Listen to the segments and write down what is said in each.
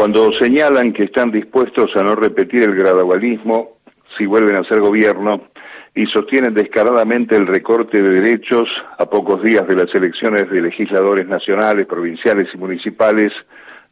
Cuando señalan que están dispuestos a no repetir el gradualismo si vuelven a ser gobierno y sostienen descaradamente el recorte de derechos a pocos días de las elecciones de legisladores nacionales, provinciales y municipales,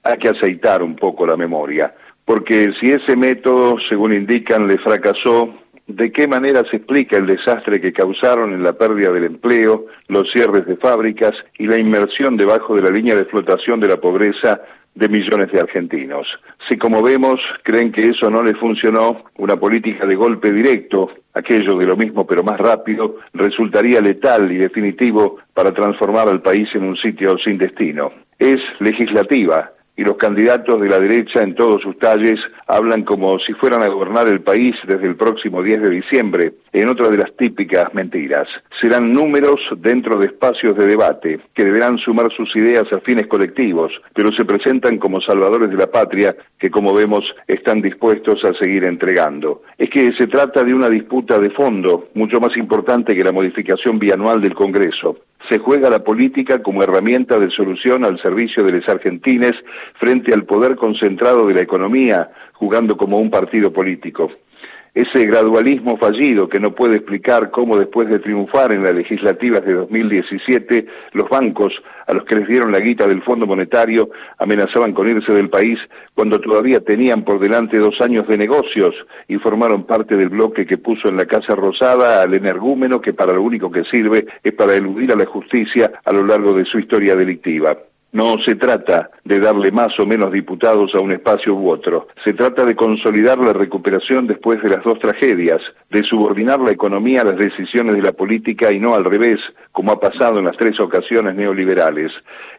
hay que aceitar un poco la memoria, porque si ese método, según indican, le fracasó, ¿de qué manera se explica el desastre que causaron en la pérdida del empleo, los cierres de fábricas y la inmersión debajo de la línea de flotación de la pobreza de millones de argentinos. Si como vemos creen que eso no les funcionó, una política de golpe directo, aquello de lo mismo pero más rápido, resultaría letal y definitivo para transformar al país en un sitio sin destino. Es legislativa, y los candidatos de la derecha en todos sus talles hablan como si fueran a gobernar el país desde el próximo 10 de diciembre, en otra de las típicas mentiras. Serán números dentro de espacios de debate, que deberán sumar sus ideas a fines colectivos, pero se presentan como salvadores de la patria que, como vemos, están dispuestos a seguir entregando. Es que se trata de una disputa de fondo, mucho más importante que la modificación bianual del Congreso se juega la política como herramienta de solución al servicio de los argentines frente al poder concentrado de la economía, jugando como un partido político ese gradualismo fallido que no puede explicar cómo después de triunfar en las legislativas de 2017, los bancos a los que les dieron la guita del Fondo Monetario amenazaban con irse del país cuando todavía tenían por delante dos años de negocios y formaron parte del bloque que puso en la Casa Rosada al energúmeno que para lo único que sirve es para eludir a la justicia a lo largo de su historia delictiva. No se trata de darle más o menos diputados a un espacio u otro. Se trata de consolidar la recuperación después de las dos tragedias, de subordinar la economía a las decisiones de la política y no al revés, como ha pasado en las tres ocasiones neoliberales.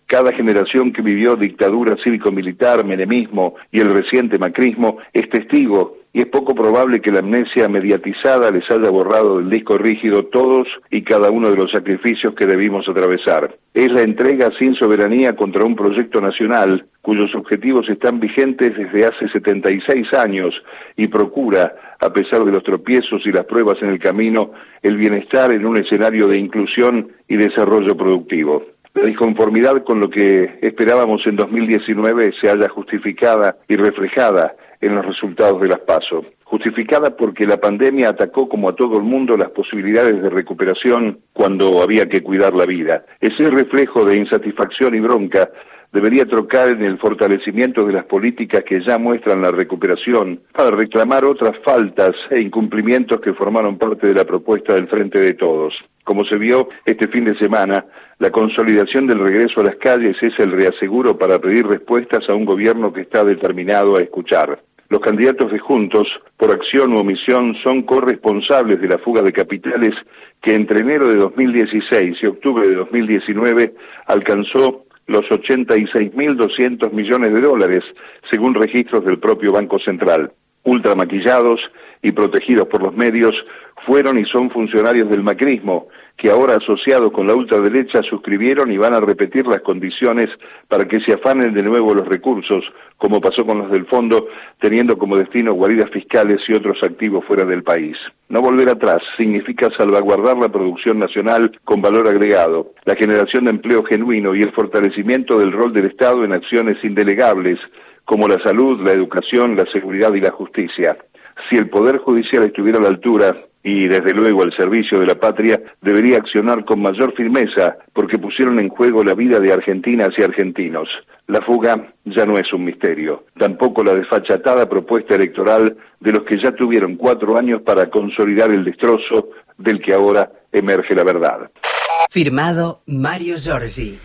Cada generación que vivió dictadura cívico-militar, menemismo y el reciente macrismo es testigo y es poco probable que la amnesia mediatizada les haya borrado del disco rígido todos y cada uno de los sacrificios que debimos atravesar. Es la entrega sin soberanía contra un proyecto nacional cuyos objetivos están vigentes desde hace 76 años y procura, a pesar de los tropiezos y las pruebas en el camino, el bienestar en un escenario de inclusión y desarrollo productivo. La disconformidad con lo que esperábamos en 2019 se haya justificada y reflejada en los resultados de las PASO, justificada porque la pandemia atacó como a todo el mundo las posibilidades de recuperación cuando había que cuidar la vida. Ese reflejo de insatisfacción y bronca debería trocar en el fortalecimiento de las políticas que ya muestran la recuperación para reclamar otras faltas e incumplimientos que formaron parte de la propuesta del Frente de Todos. Como se vio este fin de semana, la consolidación del regreso a las calles es el reaseguro para pedir respuestas a un gobierno que está determinado a escuchar. Los candidatos de Juntos, por acción u omisión, son corresponsables de la fuga de capitales que entre enero de 2016 y octubre de 2019 alcanzó los 86.200 millones de dólares, según registros del propio Banco Central. Ultramaquillados y protegidos por los medios, fueron y son funcionarios del macrismo, que ahora asociados con la ultraderecha suscribieron y van a repetir las condiciones para que se afanen de nuevo los recursos, como pasó con los del fondo, teniendo como destino guaridas fiscales y otros activos fuera del país. No volver atrás significa salvaguardar la producción nacional con valor agregado, la generación de empleo genuino y el fortalecimiento del rol del Estado en acciones indelegables como la salud, la educación, la seguridad y la justicia. Si el Poder Judicial estuviera a la altura y desde luego el servicio de la patria debería accionar con mayor firmeza porque pusieron en juego la vida de argentinas y argentinos. La fuga ya no es un misterio, tampoco la desfachatada propuesta electoral de los que ya tuvieron cuatro años para consolidar el destrozo del que ahora emerge la verdad. Firmado Mario Giorgi.